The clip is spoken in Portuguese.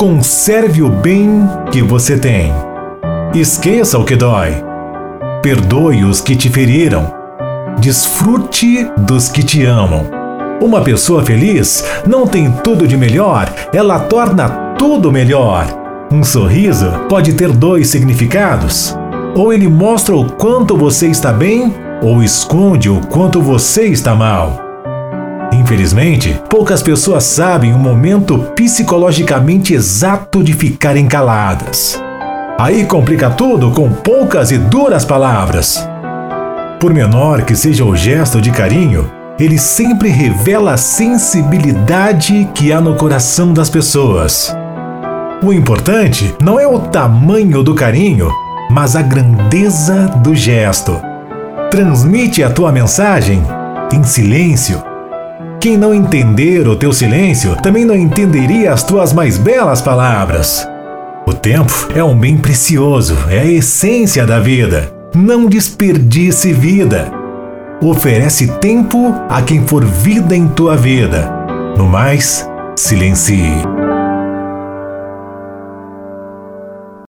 Conserve o bem que você tem. Esqueça o que dói. Perdoe os que te feriram. Desfrute dos que te amam. Uma pessoa feliz não tem tudo de melhor, ela torna tudo melhor. Um sorriso pode ter dois significados. Ou ele mostra o quanto você está bem, ou esconde o quanto você está mal. Infelizmente, poucas pessoas sabem o momento psicologicamente exato de ficarem caladas. Aí complica tudo com poucas e duras palavras. Por menor que seja o gesto de carinho, ele sempre revela a sensibilidade que há no coração das pessoas. O importante não é o tamanho do carinho, mas a grandeza do gesto. Transmite a tua mensagem em silêncio quem não entender o teu silêncio também não entenderia as tuas mais belas palavras. O tempo é um bem precioso, é a essência da vida. Não desperdice vida. Oferece tempo a quem for vida em tua vida. No mais, silencie.